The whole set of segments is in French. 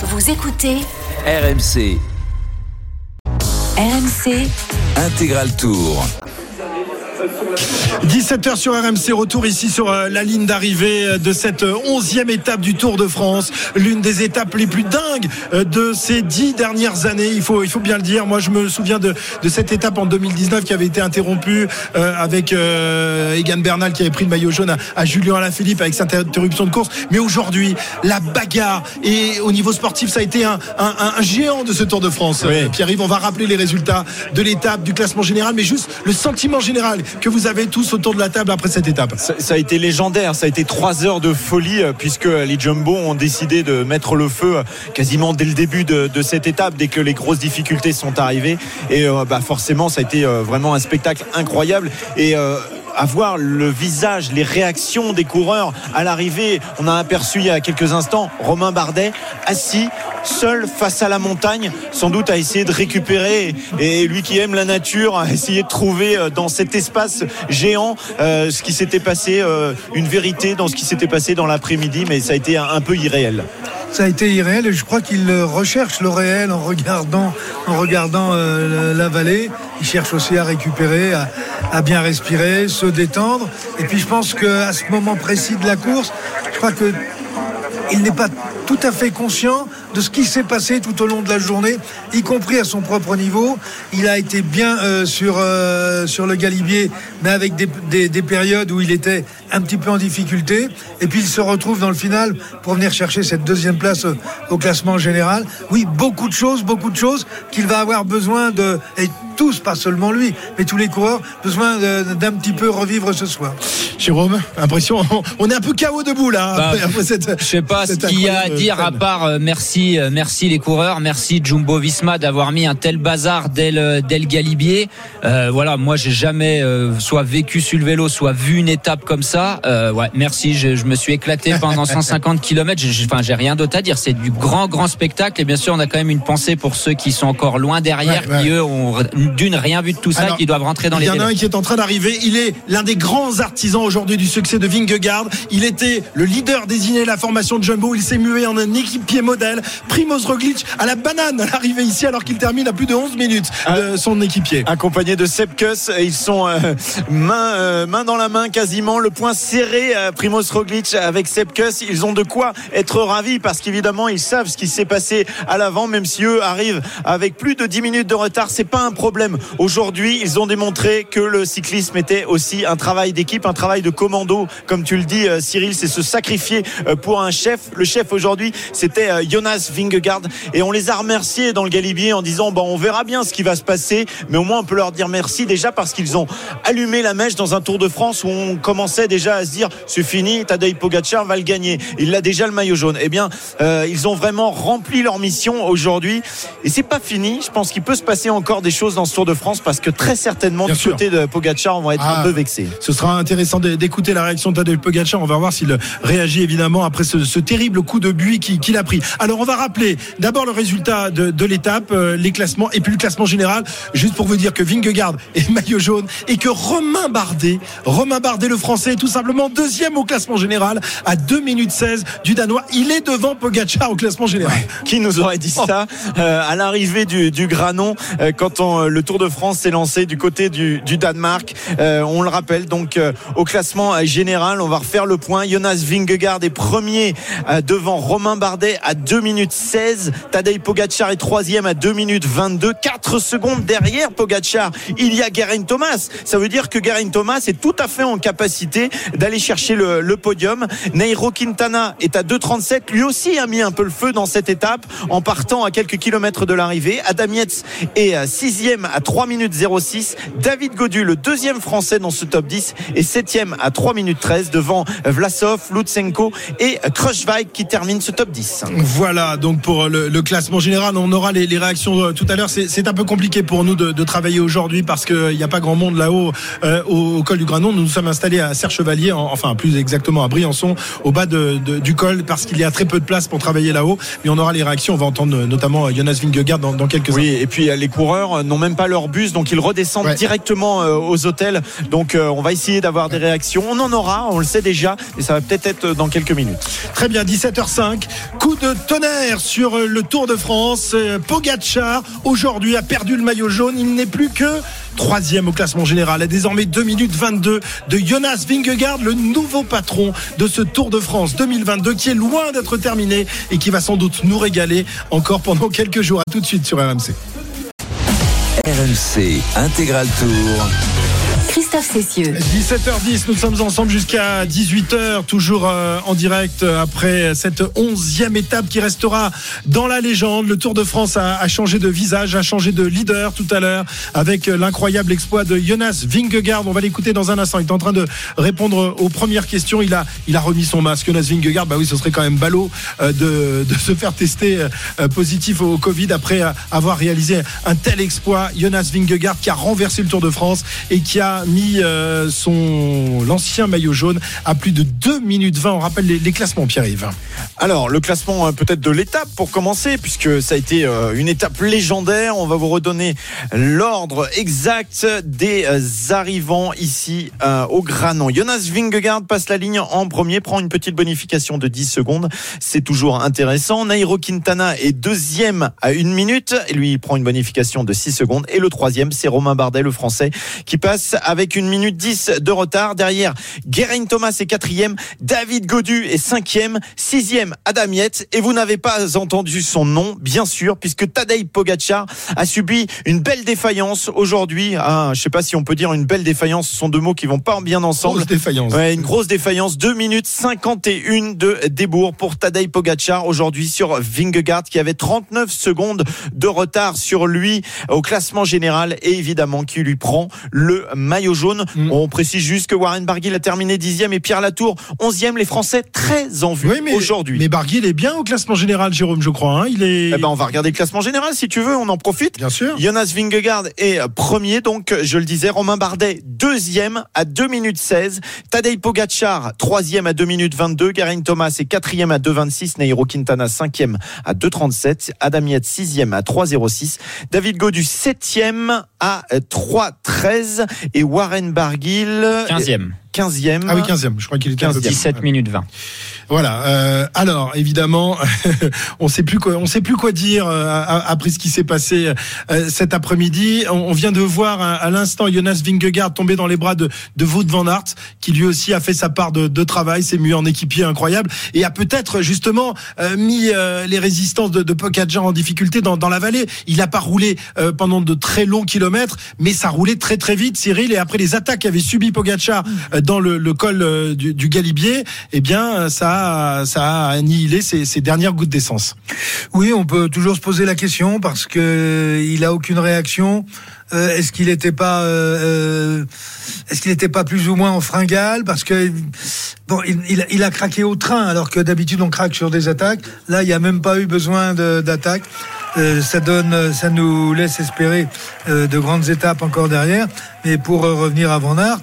Vous écoutez RMC RMC Intégral Tour. 17h sur RMC, retour ici sur euh, la ligne d'arrivée euh, de cette euh, onzième étape du Tour de France, l'une des étapes les plus dingues euh, de ces dix dernières années. Il faut, il faut bien le dire. Moi, je me souviens de, de cette étape en 2019 qui avait été interrompue euh, avec euh, Egan Bernal qui avait pris le maillot jaune à, à Julien Alaphilippe avec cette interruption de course. Mais aujourd'hui, la bagarre et au niveau sportif, ça a été un, un, un géant de ce Tour de France. Euh, Pierre-Yves, on va rappeler les résultats de l'étape, du classement général, mais juste le sentiment général que vous avez tous autour de la table après cette étape? Ça, a été légendaire, ça a été trois heures de folie euh, puisque les Jumbo ont décidé de mettre le feu euh, quasiment dès le début de, cette étape, dès que les grosses difficultés sont arrivées. Et euh, bah, forcément, ça a été vraiment un spectacle incroyable. Et à voir le visage, les réactions des coureurs à l'arrivée. On a aperçu il y a quelques instants Romain Bardet assis seul face à la montagne, sans doute à essayer de récupérer. Et lui qui aime la nature, a essayé de trouver euh, dans cet espace géant euh, ce qui s'était passé, euh, une vérité dans ce qui s'était passé dans l'après-midi, mais ça a été un, un peu irréel. Ça a été irréel et je crois qu'il recherche le réel en regardant, euh, la vallée. Il cherche aussi à récupérer, à, à bien respirer, se détendre. Et puis je pense qu'à ce moment précis de la course, je crois que il n'est pas tout à fait conscient de ce qui s'est passé tout au long de la journée, y compris à son propre niveau. Il a été bien euh, sur, euh, sur le galibier, mais avec des, des- des périodes où il était un petit peu en difficulté. Et puis il se retrouve dans le final pour venir chercher cette deuxième place au, classement général. Oui, beaucoup de choses, beaucoup de choses qu'il va avoir besoin de... tous, pas seulement lui, mais tous les coureurs, besoin d'un petit peu revivre ce soir. Jérôme, impression, on est un peu KO debout là. Bah, après, après cette, Je sais pas ce qu'il y a à dire à part euh, merci, euh, merci les coureurs, merci Jumbo Visma d'avoir mis un tel bazar dès le, dès le Galibier. Euh, voilà, moi j'ai jamais euh, soit vécu sur le vélo, soit vu une étape comme ça. Euh, ouais, merci, je, je me suis éclaté pendant 150 km. J'ai- Enfin, j'ai rien d'autre à dire. C'est du grand, grand spectacle. Et bien sûr, on a quand même une pensée pour ceux qui sont encore loin derrière, Ouais, ouais. qui eux ont d'une rien vu de tout ça, Alors, qui doivent rentrer dans Il les y en a délais. un qui est en train d'arriver. Il est l'un des grands artisans aujourd'hui du succès de Vingegaard. Il était le leader désigné de la formation de Jumbo. Il s'est mué en un équipier modèle. Primoz Roglic à la banane à l'arrivée ici alors qu'il termine à plus de 11 minutes de son équipier. accompagné de Sepkus. Ils sont euh, main, euh, main dans la main quasiment, le point serré à Primoz Roglic avec Sepkus. Ils ont de quoi être ravis parce qu'évidemment ils savent ce qui s'est passé à l'avant, même si eux arrivent avec plus de 10 minutes de retard, c'est pas un problème. Aujourd'hui, ils ont démontré que le cyclisme était aussi un travail d'équipe, un travail de commando, comme tu le dis, euh, Cyril, c'est se sacrifier euh, pour un chef. Le chef aujourd'hui, c'était euh, Jonas Vingegaard et on les a remerciés dans le Galibier en disant bon, on verra bien ce qui va se passer, mais au moins on peut leur dire merci déjà parce qu'ils ont allumé la mèche dans un Tour de France où on commençait déjà à se dire c'est fini, Tadej Pogacar va le gagner. Il a déjà le maillot jaune. Eh bien, ils ont vraiment rempli leur mission aujourd'hui et c'est pas fini. Je pense qu'il peut se passer encore des choses dans ce Tour de France parce que très certainement Bien du sûr. côté de Pogacar, on va être Ah. un peu vexés. Ce sera intéressant d'é- d'écouter la réaction de Tadej Pogacar. On va voir s'il réagit évidemment après ce, ce terrible coup de buis qui- qu'il a pris. Alors on va rappeler d'abord le résultat de, de l'étape, euh, les classements et puis le classement général. Juste pour vous dire que Vingegaard est maillot jaune et que Romain Bardet, Romain Bardet le Français est tout simplement deuxième au classement général à 2 minutes 16 du Danois. Il est devant Pogacar au classement général. Qui nous aurait dit ça euh, à l'arrivée du, du Granon euh, quand on- le Tour de France s'est lancé du côté du, Danemark Euh, On le rappelle donc euh, au classement euh, général, on va refaire le point. Jonas Vingegaard est premier devant Romain Bardet à 2 minutes 16. Tadej Pogacar est troisième à 2 minutes 22. 4 secondes derrière Pogacar, il y a Geraint Thomas. Ça veut dire que Geraint Thomas est tout à fait en capacité d'aller chercher le, le podium. Nairo Quintana est à 2,37. Lui aussi a mis un peu le feu dans cette étape en partant à quelques kilomètres de l'arrivée. Adam Yates est euh, à 3 minutes 06. David Godu, le deuxième français dans ce top 10, est septième à 3 minutes 13 devant Vlasov, Lutsenko et Krushvaik qui termine ce top 10. Voilà, donc pour le, le classement général, on aura les, les réactions euh, tout à l'heure. C'est c'est un peu compliqué pour nous de, de travailler aujourd'hui parce qu'il n'y a pas grand monde là-haut euh, au, au col du Granon. Nous nous sommes installés à Serre-Chevalier, en- enfin plus exactement à Briançon, au bas de, de- du col parce qu'il y a très peu de place pour travailler là-haut. Mais on aura les réactions. On va entendre euh, notamment euh, Jonas Vingegaard dans, dans quelques Oui, et puis euh, les coureurs n'ont même même pas leur bus, donc ils redescendent Ouais. directement euh, aux hôtels. Donc euh, on va essayer d'avoir des réactions. On en aura, on le sait déjà, et ça va peut-être être dans quelques minutes. Très bien, 17h05. Coup de tonnerre sur euh, le Tour de France. Pogacar, aujourd'hui, a perdu le maillot jaune. Il n'est plus que troisième au classement général. À désormais 2 minutes 22 de Jonas Vingegaard, le nouveau patron de ce Tour de France 2022 qui est loin d'être terminé et qui va sans doute nous régaler encore pendant quelques jours. À tout de suite sur RMC. RMC Intégral Tour. Christophe Cessieux. 17h10, nous sommes ensemble jusqu'à 18h, toujours euh, en direct euh, après cette onzième étape qui restera dans la légende. Le Tour de France a, a changé de visage, a changé de leader tout à l'heure avec euh, l'incroyable exploit de Jonas Vingegaard. On va l'écouter dans un instant. Il est en train de répondre aux premières questions. Il a, il a remis son masque. Jonas Vingegaard, bah oui, ce serait quand même ballot de, de se faire tester positif au Covid après avoir réalisé un tel exploit. Jonas Vingegaard qui a renversé le Tour de France et qui a mis euh, son l'ancien maillot jaune à plus de 2 minutes 20. On rappelle les, classements, Pierre-Yves. Alors, le classement euh, peut-être de l'étape pour commencer, puisque ça a été euh, une étape légendaire. On va vous redonner l'ordre exact des arrivants ici au Granon. Jonas Vingegaard passe la ligne en premier, prend une petite bonification de 10 secondes. C'est toujours intéressant. Nairo Quintana est deuxième à une minute. Lui, prend une bonification de 6 secondes. Et le troisième, c'est Romain Bardet, le français, qui passe avec une minute 10 de retard. Derrière, Guerin Thomas est quatrième. David Godu est cinquième. Sixième, Adam Yates. Et vous n'avez pas entendu son nom, bien sûr, puisque Tadej Pogacar a subi une belle défaillance aujourd'hui. Ah, je sais pas si on peut dire une belle défaillance. Ce sont deux mots qui vont pas bien ensemble. Grosse défaillance. Ouais, une grosse défaillance. 2 minutes 51 de débours pour Tadej Pogacar aujourd'hui sur Vingegaard qui avait 39 secondes de retard sur lui au classement général et évidemment qui lui prend le maillot jaune. Mm. On précise juste que Warren Barguil a terminé dixième et Pierre Latour onzième. Les Français très en vue Oui, aujourd'hui. Mais Barguil est bien au classement général, Jérôme, je crois. hein. Il est. Eh ben, on va regarder le classement général si tu veux. On en profite. Bien sûr. Jonas Vingegaard est premier, donc je le disais, Romain Bardet deuxième à 2 minutes 16, Tadej Pogacar troisième à 2 minutes 22, Garin Thomas est quatrième à 2,26, Nairo Quintana cinquième à 2,37, Adam Yates sixième à 3,06, David Godu septième à 3,13 et Warren Barguil 15e. 15e. Ah oui, 15e. Je crois qu'il était un peu 17 minutes 20. Voilà. euh, alors, évidemment, on sait plus quoi, on sait plus quoi dire euh, après ce qui s'est passé euh, cet après-midi. On, on vient de voir à, à l'instant Jonas Vingegaard tomber dans les bras de, de Wout van Aert, qui lui aussi a fait sa part de, de travail, s'est mis en équipier incroyable et a peut-être justement euh, mis euh, les résistances de, de Pogacar en difficulté dans, dans la vallée. Il n'a pas roulé euh, pendant de très longs kilomètres, mais ça roulait très très vite, Cyril. Et après les attaques qu'avait subi Pogacar euh, dans le, le col euh, du, du Galibier, eh bien, ça a, ça a annihilé ses, ses dernières gouttes d'essence. Oui, on peut toujours se poser la question parce que il a aucune réaction. Euh, est-ce qu'il n'était pas, euh, euh, est-ce qu'il n'était pas plus ou moins en fringale? Parce que bon, il, il a- il a craqué au train alors que d'habitude on craque sur des attaques. Là, il n'y a même pas eu besoin d'attaque. Euh, ça nous laisse espérer euh, de grandes étapes encore derrière. Mais pour euh, revenir à Van Aert,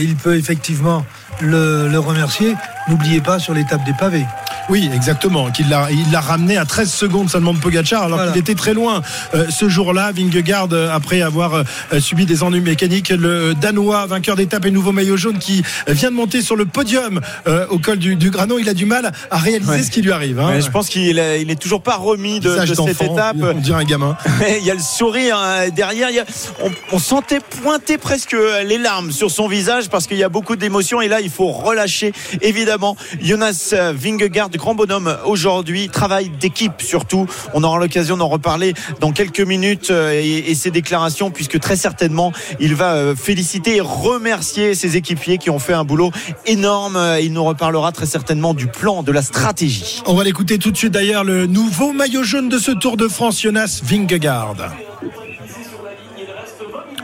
il peut effectivement le remercier. N'oubliez pas sur l'étape des pavés. Oui, exactement. Qu'il l'a, il l'a ramené à 13 secondes seulement de Pogacar, alors Voilà. qu'il était très loin euh, ce jour-là. Vingegaard, euh, après avoir euh, subi des ennuis mécaniques, le Danois, vainqueur d'étape et nouveau maillot jaune, qui vient de monter sur le podium euh, au col du, du Granon, il a du mal à réaliser Ouais. ce qui lui arrive. hein. Ouais, je pense qu'il est, il est toujours pas remis de, cette étape. On dirait un gamin. il y a le sourire hein, derrière. il y a- on, on sentait pointer presque les larmes sur son visage parce qu'il y a beaucoup d'émotions. Et là, il faut relâcher, évidemment. Jonas Vingegaard, grand bonhomme aujourd'hui, travail d'équipe surtout. On aura l'occasion d'en reparler dans quelques minutes euh, et, ses déclarations, puisque très certainement, il va euh, féliciter et remercier ses équipiers qui ont fait un boulot énorme. Euh, Il nous reparlera très certainement du plan, de la stratégie. On va l'écouter tout de suite d'ailleurs, le nouveau maillot jaune de ce Tour de France, Jonas Vingegaard.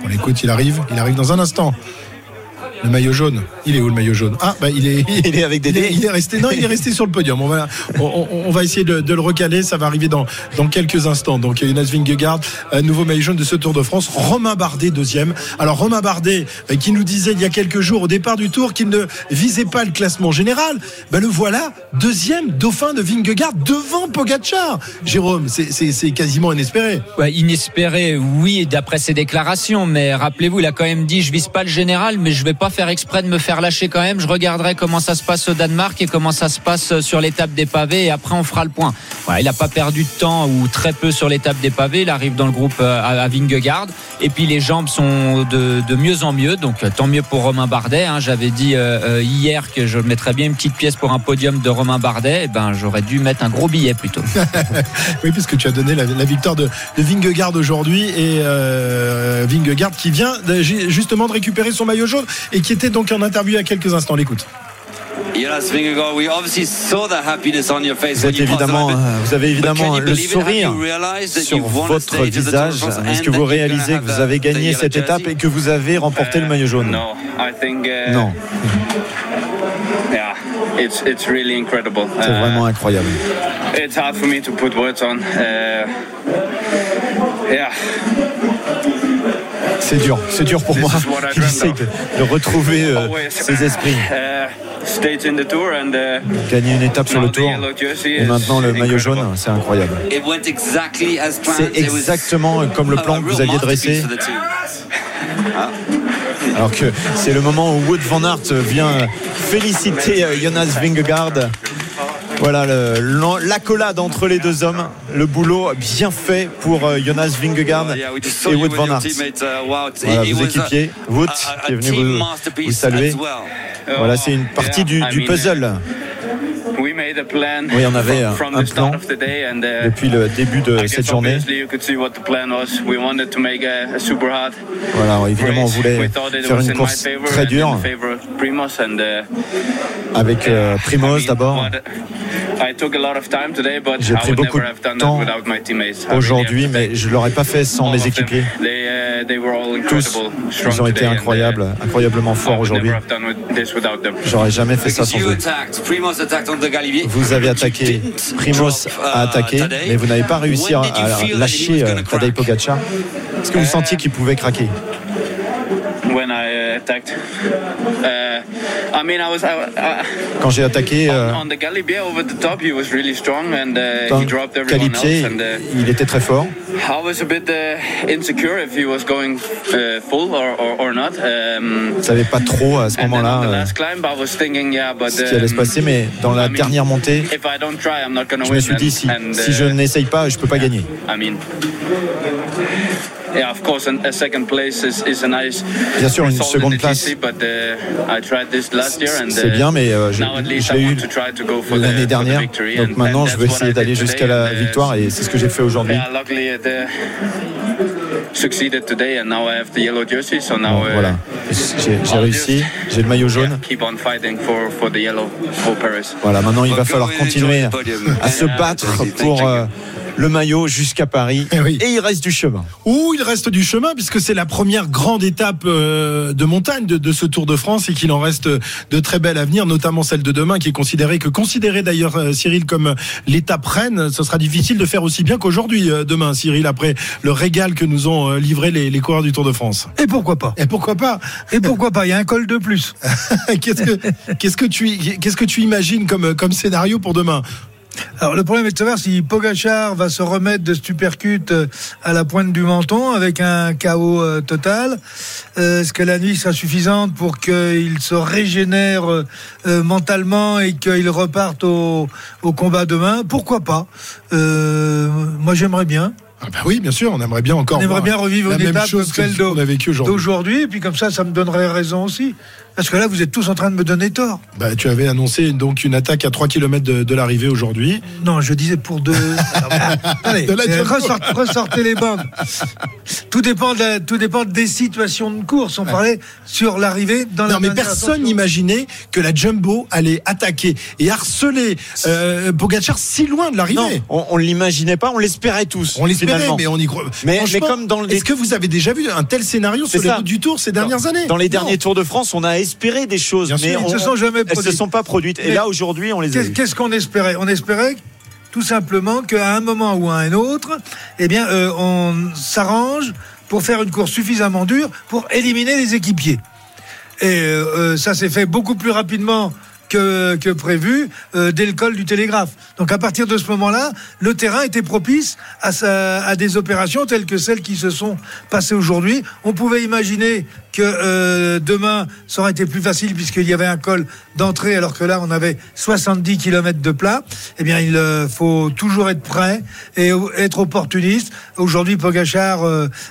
On l'écoute, il arrive, il arrive dans un instant. Le maillot jaune. Il est où le maillot jaune? Ah, bah il est. Il est avec Il est, Dédé. il est resté. Non, il est resté sur le podium. On va, on, on- on va essayer de, de le recaler. Ça va arriver dans, dans quelques instants. Donc Jonas Vingegaard, euh, nouveau maillot jaune de ce Tour de France. Romain Bardet deuxième. Alors Romain Bardet euh, qui nous disait il y a quelques jours au départ du Tour qu'il ne visait pas le classement général. Ben le voilà deuxième dauphin de Vingegaard devant Pogacar. Jérôme, c'est- c'est c'est quasiment inespéré. Ouais, inespéré, oui, d'après ses déclarations, mais rappelez-vous, il a quand même dit je vise pas le général, mais je vais pas faire exprès de me faire lâcher quand même. Je regarderai comment ça se passe au Danemark et comment ça se passe sur l'étape des pavés et après on fera le point. Il a pas perdu de temps ou très peu sur l'étape des pavés. Il arrive dans le groupe euh, à, Vingegaard et puis les jambes sont de, mieux en mieux, donc tant mieux pour Romain Bardet. hein. J'avais dit euh, euh, hier que je mettrais bien une petite pièce pour un podium de Romain Bardet. Et ben j'aurais dû mettre un gros billet plutôt. Oui, puisque tu as donné la, victoire de, de Vingegaard aujourd'hui et euh, Vingegaard qui vient justement de récupérer son maillot jaune qui était donc en interview il y a quelques instants. L'écoute. Vous, évidemment, euh, vous avez évidemment you le sourire sur votre visage? Est-ce and que that vous réalisez que vous have avez the gagné yellow cette étape jersey? et que vous avez remporté le maillot jaune? No, I think. Uh, Non, Yeah, it's it's really incredible. c'est Uh, vraiment incroyable. It's hard for me to put words on. Uh, yeah, C'est dur, c'est dur pour moi. of. de, de retrouver euh, always ses esprits. Uh, stage in the tour and uh, Gagner une étape sur now le tour et maintenant le maillot jaune, c'est incroyable. It went exactly as planned. C'est exactement comme le a- plan que vous aviez dressé. Alors que c'est le moment où Wood van Aert vient féliciter euh, Jonas Vingegaard. Voilà le- l'accolade entre les deux hommes, le boulot bien fait pour euh, Jonas Vingegaard et with van Aert. uh, Voilà, vos équipiers, Wout qui est venu vous, saluer. Voilà, c'est une partie du, puzzle Oui, on avait from, from un the start plan of the day and uh, depuis le début de cette journée. obviously you could see what the plan was. We wanted to make a, a super hard Voilà, évidemment, on voulait We thought it faire was une in my course favor très dure uh, avec euh, Primoz d'abord. what- I took a lot of time today, but J'ai I pris would beaucoup never de have done temps that without my teammates. I really Aujourd'hui, mais je l'aurais pas fait sans mes équipiers. They, uh, they were all Tous, incredible, strong ils ont été uh, incroyables, incroyablement forts aujourd'hui. J'aurais jamais fait ça sans you eux. attacked, Primoz attacked on the Galibier. Vous avez attaqué, Primoz a attaqué, mais vous n'avez pas réussi à, lâcher euh, Tadej? Pogacar. Est-ce que vous sentiez qu'il pouvait craquer? When I uh, attacked, uh, I mean, I was Quand j'ai attaqué euh, on, the Galibier over the top. He was really strong and uh, he dropped everyone Calipier, else. And uh, il était très fort. I was a bit uh, insecure if he was going uh, full or, or, or not. Um, Je ne savais pas trop à ce moment-là the euh, last climb, I was thinking, yeah, but ce qui allait se um, passer, mais dans la dernière montée, if I don't try, I'm not gonna je win. me suis dit si, je n'essaye pas, je peux pas gagner. I mean, yeah, of course, an- a second place is, is a nice Bien sûr, une seconde place, GC, but uh, I tried this last year and c'est uh, bien, mais euh, je, now at least je I l'ai eu want to try to go for the, l'année dernière. victory. Donc and- maintenant, je vais essayer d'aller jusqu'à la uh, victoire et c'est ce que j'ai fait aujourd'hui. Yeah, luckily it uh, succeeded today, and now I have the yellow jersey. So now Bon, uh, voilà, j'ai réussi, j'ai le maillot jaune. keep on fighting for for the yellow for Paris. Voilà, maintenant il va falloir continuer à se battre pour euh, le maillot jusqu'à Paris. Eh oui. Et il reste du chemin. Ou il reste du chemin puisque c'est la première grande étape euh, de montagne de, de ce Tour de France et qu'il en reste de très belles à venir, notamment celle de demain qui est considérée que considérée d'ailleurs euh, Cyril comme l'étape reine. Ce sera difficile de faire aussi bien qu'aujourd'hui euh, demain, Cyril, après le régal que nous ont euh, livré les, les coureurs du Tour de France. Et pourquoi pas? Et pourquoi pas? Et pourquoi pas? Il y a un col de plus. Qu'est-ce que qu'est-ce que tu qu'est-ce que tu imagines comme comme scénario pour demain? Alors le problème est de savoir si Pogachar va se remettre de Supercut euh, à la pointe du menton avec un chaos euh, total. Euh, Est-ce que la nuit sera suffisante pour qu'il se régénère euh, mentalement et qu'il reparte au, au combat demain? Pourquoi pas? Moi j'aimerais bien. ah bah oui, bien sûr, on aimerait bien encore. On aimerait bien revivre la une même étape chose que celle qu'on a vécu aujourd'hui. d'aujourd'hui et puis comme ça ça me donnerait raison aussi. Parce que là vous êtes tous en train de me donner tort. Bah, tu avais annoncé donc une attaque à 3 km de, de l'arrivée aujourd'hui. Non, je disais pour deux. Allez, De la euh, ressort- ressortez les bandes. Tout dépend, de, tout dépend des situations de course. On parlait sur l'arrivée dans la Non, mais personne n'imaginait que la Jumbo allait attaquer et harceler euh, Pogacar si loin de Non, l'arrivée. on, on l'imagait pas, on l'espérait tous. On l'espérait, mais on y croit. Mais- comme dans le- Est-ce que vous avez déjà vu un tel scénario sur les routes du Tour ces dernières années? Dans les Non. derniers Tours de France, on a espéré des choses, Bien mais sûr, ils on- se sont jamais elles se produites. sont pas produites. Et là aujourd'hui, on les a Qu'est- vues. Qu'est-ce qu'on espérait? On espérait tout simplement qu'à un moment ou à un autre, eh bien, euh, on s'arrange pour faire une course suffisamment dure pour éliminer les équipiers. Et euh, euh, ça s'est fait beaucoup plus rapidement que, prévu euh, dès le col du télégraphe. Donc à partir de ce moment-là, le terrain était propice à, des opérations telles que celles qui se sont passées aujourd'hui. On pouvait imaginer que euh, demain, ça aurait été plus facile puisqu'il y avait un col d'entrée alors que là, on avait 70 km de plat. Eh bien, il euh, faut toujours être prêt et être opportuniste. Aujourd'hui, Pogachar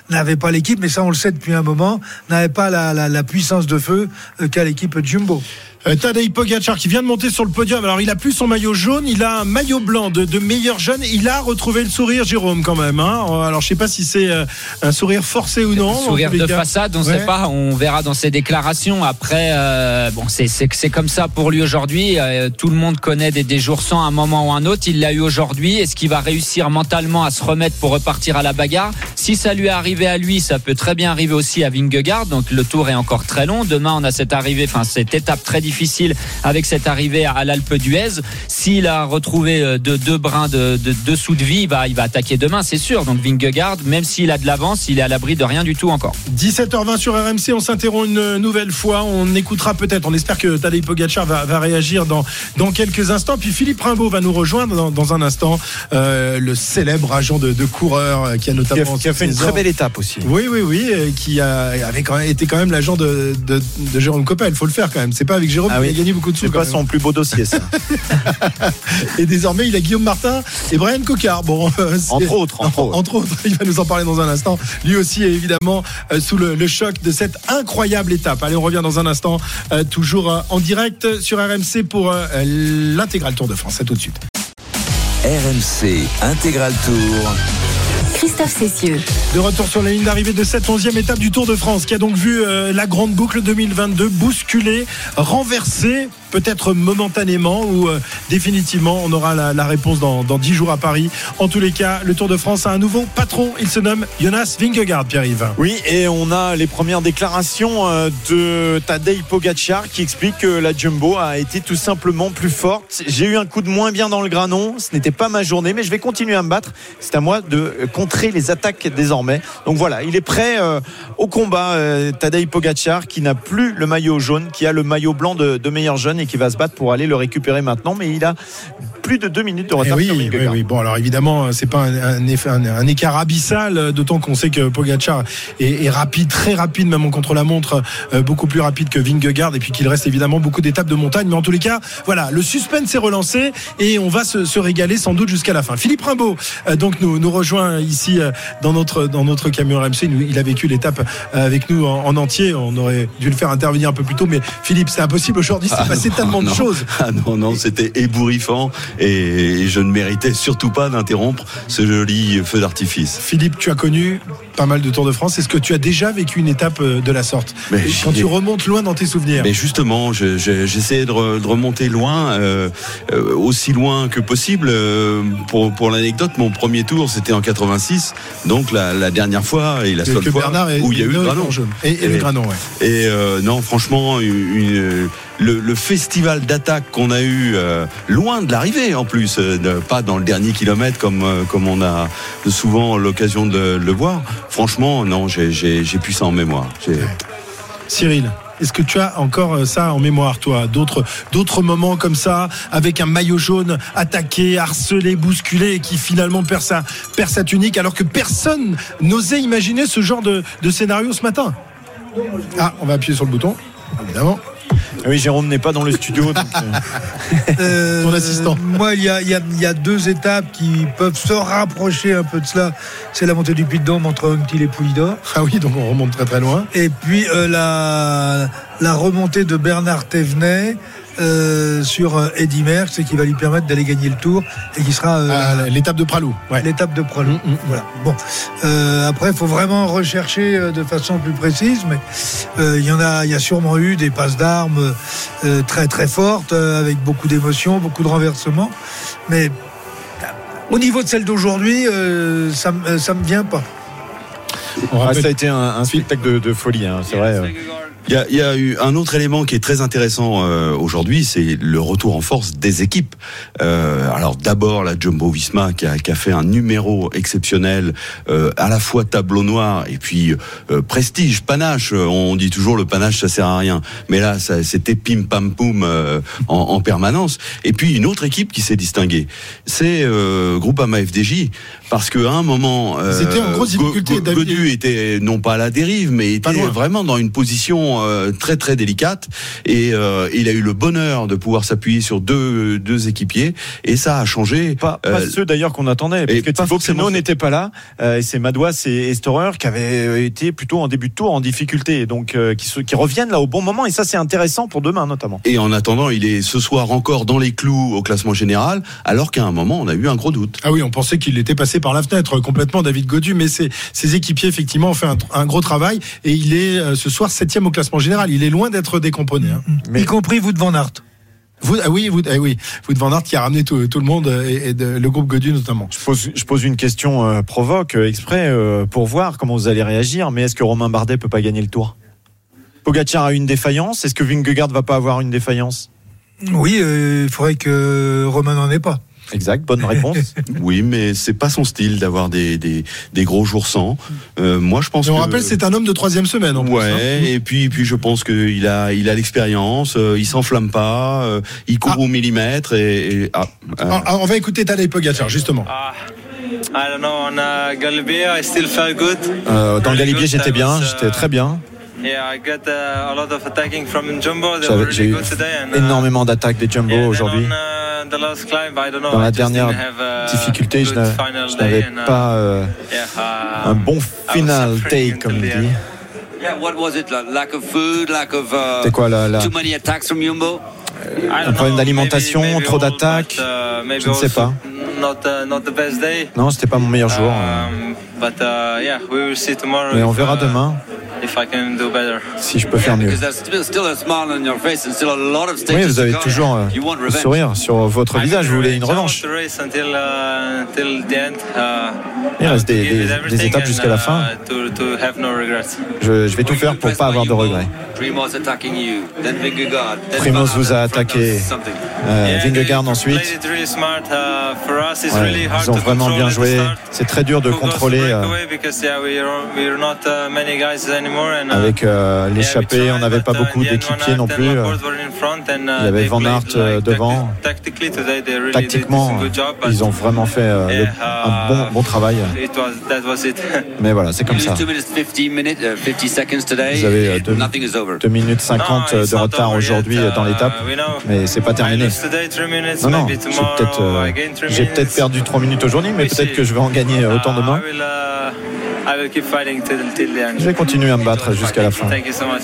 n'avait pas l'équipe, mais ça, on le sait depuis un moment, n'avait pas la, la- puissance de feu qu'a l'équipe Jumbo. Euh, Tadej Pogacar qui vient de monter sur le podium. Alors il a plus son maillot jaune, il a un maillot blanc de, de meilleur jeune. Il a retrouvé le sourire, Jérôme, quand même. Hein Alors je sais pas si c'est euh, un sourire forcé ou non. Sourire de cas. façade, on ne Ouais. sait pas, on verra dans ses déclarations. Après, euh, bon, c'est comme ça pour lui aujourd'hui. Euh, tout le monde connaît des, des jours sans un moment ou un autre. Il l'a eu aujourd'hui. Est-ce qu'il va réussir mentalement à se remettre pour repartir à la bagarre? Si ça lui est arrivé à lui, ça peut très bien arriver aussi à Vingegaard. Donc le tour est encore très long. Demain, on a cette arrivée, enfin cette étape très difficile avec cette arrivée à l'Alpe d'Huez. S'il a retrouvé euh, de, deux brins de, de dessous de vie, il va, il va attaquer demain, c'est sûr. Donc Vingegaard, même s'il a de l'avance, il est à l'abri de rien du tout encore. 17h20 sur RMC, on s'interrompt une nouvelle fois. On écoutera peut-être, on espère que Tadej Pogacar va, va réagir dans, dans quelques instants. Puis Philippe Rimbaud va nous rejoindre dans, dans un instant. Euh, le célèbre agent de, de coureur qui a Qui notamment a, qui a fait une très belle étape aussi. Oui, oui, oui, qui a, avait quand même, été quand même l'agent de, de, de Jérôme Coppel. Il faut le faire quand même. C'est pas avec Jérôme Ah oui. a gagné beaucoup de sous. C'est pas même. son plus beau dossier, ça. Et désormais, il a Guillaume Martin et Brian Cocard. Bon, euh, Entre autres, entre autres. Entre autres, il va nous en parler dans un instant. Lui aussi est évidemment euh, sous le, le choc de cette incroyable étape. Allez, on revient dans un instant, euh, toujours euh, en direct sur RMC pour euh, l'intégral Tour de France. À tout de suite. RMC Intégral Tour. Christophe Cessieux. De retour sur la ligne d'arrivée de cette onzième étape du Tour de France, qui a donc vu euh, la grande boucle 2022 bousculée, renversée, peut-être momentanément ou euh, définitivement. On aura la, la réponse dans, dans 10 jours à Paris. En tous les cas, le Tour de France a un nouveau patron. Il se nomme Jonas Vingegaard, Pierre-Yves. Oui, et on a les premières déclarations euh, de Tadej Pogacar qui explique que la Jumbo a été tout simplement plus forte. J'ai eu un coup de moins bien dans le granon, ce n'était pas ma journée, mais je vais continuer à me battre. C'est à moi de contrer les attaques désormais. Donc voilà, il est prêt euh, au combat, euh, Tadej Pogacar, qui n'a plus le maillot jaune, qui a le maillot blanc de, de meilleur jeune et qui va se battre pour aller le récupérer maintenant. Mais il a plus de deux minutes de Eh retard oui, sur oui, Vingegaard. oui. Bon, alors évidemment, c'est pas un, un un- un écart abyssal, euh, d'autant qu'on sait que Pogacar est, est rapide, très rapide, même en contre-la-montre, euh, beaucoup plus rapide que Vingegaard, et puis qu'il reste évidemment beaucoup d'étapes de montagne. Mais en tous les cas, voilà, le suspense est relancé et on va se, se régaler sans doute jusqu'à la fin. Philippe Rimbaud, donc nous, nous rejoint ici euh, dans notre dans notre camion RMC. Il a vécu l'étape euh, avec nous en, en entier. On aurait dû le faire intervenir un peu plus tôt, mais Philippe, c'est impossible aujourd'hui. C'est Ah passé non, tellement de choses. Ah non, non, c'était ébouriffant et je ne méritais surtout pas d'interrompre ce joli feu d'artifice. Philippe, tu as connu pas mal de Tours de France. Est-ce que tu as déjà vécu une étape euh, de la sorte Mais Et Quand tu remontes loin dans tes souvenirs. Mais justement, je- je- j'essayais de, re- de remonter loin, euh, euh, aussi loin que possible. Euh, pour pour l'anecdote, mon premier tour, c'était en 86, donc la, la dernière fois et la seule fois où il y a eu granon. jaune. Et, et le Et- granon, ouais. Et euh, non, franchement, une- une- le, le festival d'attaque qu'on a eu euh, loin de l'arrivée en plus, euh, pas dans le dernier kilomètre comme euh, comme on a souvent l'occasion de le voir. Franchement, non, j'ai plus ça en mémoire. Cyril. Est-ce que tu as encore euh, ça en mémoire, toi D'autres, moments comme ça, avec un maillot jaune attaqué, harcelé, bousculé, qui finalement perd sa, tunique, alors que personne n'osait imaginer ce genre de scénario ce matin? Ah, on va appuyer sur le bouton, évidemment. Ah Oui, Jérôme n'est pas dans le studio. donc, euh, Euh, Ton assistant. Moi, il y a, il y a- il y a deux étapes qui peuvent se rapprocher un peu de cela. C'est la montée du Puy de Dôme entre Anctil et Pouilly-d'Or. Ah oui, donc on remonte très très loin. Et puis euh, la, la remontée de Bernard Thévenet euh, sur euh, Eddy Merckx et qui va lui permettre d'aller gagner le tour et qui sera euh, l'étape de Pralou. Ouais. l'étape de. Mm, mm. Voilà. Bon. Euh, après, il faut vraiment rechercher de façon plus précise, mais euh, il y en a, il y a sûrement eu des passes d'armes euh, très très fortes, euh, avec beaucoup d'émotions, beaucoup de renversements. Mais au niveau de celle d'aujourd'hui, euh, ça, me- ça me vient pas. Ah, ça a été un, un spectacle de, de folie, hein, c'est vrai. Euh. Il y, a, il y a eu un autre élément qui est très intéressant euh, aujourd'hui, c'est le retour en force des équipes. Euh, alors d'abord la Jumbo Visma qui a, qui a, fait un numéro exceptionnel, euh, à la fois tableau noir et puis euh, prestige, panache. On dit toujours le panache ça sert à rien, mais là c'était pim pam poum euh, en, en, permanence. Et puis une autre équipe qui s'est distinguée, c'est Groupama FDJ, parce qu'à un moment, c'était en grosse difficulté. Godu était non pas à la dérive, mais était vraiment dans une position euh, très très délicate. Et euh, il a eu le bonheur de pouvoir s'appuyer sur deux deux équipiers. Et ça a changé. Pas, pas euh, ceux d'ailleurs qu'on attendait. Parce que Thibaut Pinot n'était pas là. Et c'est Madouas et Estorer qui avaient été plutôt en début de tour en difficulté. Donc qui, qui reviennent là au bon moment. Et ça c'est intéressant pour demain notamment. Et en attendant, il est ce soir encore dans les clous au classement général alors qu'à un moment on a eu un gros doute. Ah oui, on pensait qu'il était passé par la fenêtre complètement David Godu. Mais ses, ses équipiers effectivement ont fait un, un gros travail. Et il est ce soir septième au classement général. Il est loin d'être décomponé. Hein. Mais... Y compris vous devant Nart. Vous, ah oui, vous, ah oui, vous devant Nart qui a ramené tout, tout le monde et, et de, le groupe Godu notamment. Je pose, je pose une question euh, provoque euh, exprès euh, pour voir comment vous allez réagir. Mais est-ce que Romain Bardet peut pas gagner le Tour? Pogacar a une défaillance. Est-ce que Vingegaard va pas avoir une défaillance? Oui, il faudrait que Romain n'en ait pas. Exact, bonne réponse. oui, mais c'est pas son style d'avoir des, des, des, gros jours sans. Euh, moi, je pense. Mais on que... rappelle, c'est un homme de troisième semaine. En ouais, plus, hein. et puis puis je pense qu'il a il a l'expérience, euh, il s'enflamme pas, euh, il court Ah. au millimètre et, et- ah, euh, Ah, ah, on va écouter Tadej Pogacar justement. I don't know, on uh, Galibier, I still felt good. Euh, dans le Galibier, j'étais bien, uh, j'étais très bien. Yeah, I got uh, a lot of attacking from Jumbo. They J'avais- were J'ai eu good today. And, uh, énormément d'attaques des Jumbo aujourd'hui. On, the last climb, I don't know, Dans la dernière uh, difficulté, je n'avais uh, pas euh, uh, un bon final day, comme the dit. end. Yeah, what was it? Like, lack of food, lack of C'est quoi la, la- too many attacks from Jumbo? I un problème d'alimentation, trop d'attaques Je ne sais pas. Not, not the best day. Non, c'était pas mon meilleur jour. Um, but yeah, we will see tomorrow. Mais on verra demain If I can do better. si je peux faire mieux. Oui, vous avez toujours euh, revenge. sourire sur votre visage. Vous voulez une revanche. Uh, uh, Il reste to des- étapes jusqu'à la fin. uh. Je, je vais tout faire pour pas avoir de regrets. Primoz vous a attaqué. Euh, Vingegaard ensuite. Uh, Ouais, ils ont vraiment bien joué. C'est très dur de contrôler euh, breakaway because, yeah, we're, we're not, uh, many guys anymore and, uh, avec euh, l'échappée. we On n'avait pas uh, beaucoup d'équipiers non plus. euh. Uh, Il y avait they Van Aert euh, devant. Tactiquement, did a good job, but ils ont vraiment fait euh, le- un bon, bon travail. It was, that was it. Mais voilà, c'est comme ça. lose 2 minutes 50 minutes, uh, 50 seconds today. Vous avez euh, deux, Nothing is over. 2 minutes 50 No, it's de retard aujourd'hui euh, dans uh, l'étape. we know. Mais c'est pas terminé. Non, non, j'ai peut-être euh, perdu 3 minutes aujourd'hui, mais peut-être que je vais en gagner euh, autant Uh, demain. Je vais continuer à me battre jusqu'à la fin. Thank you so much.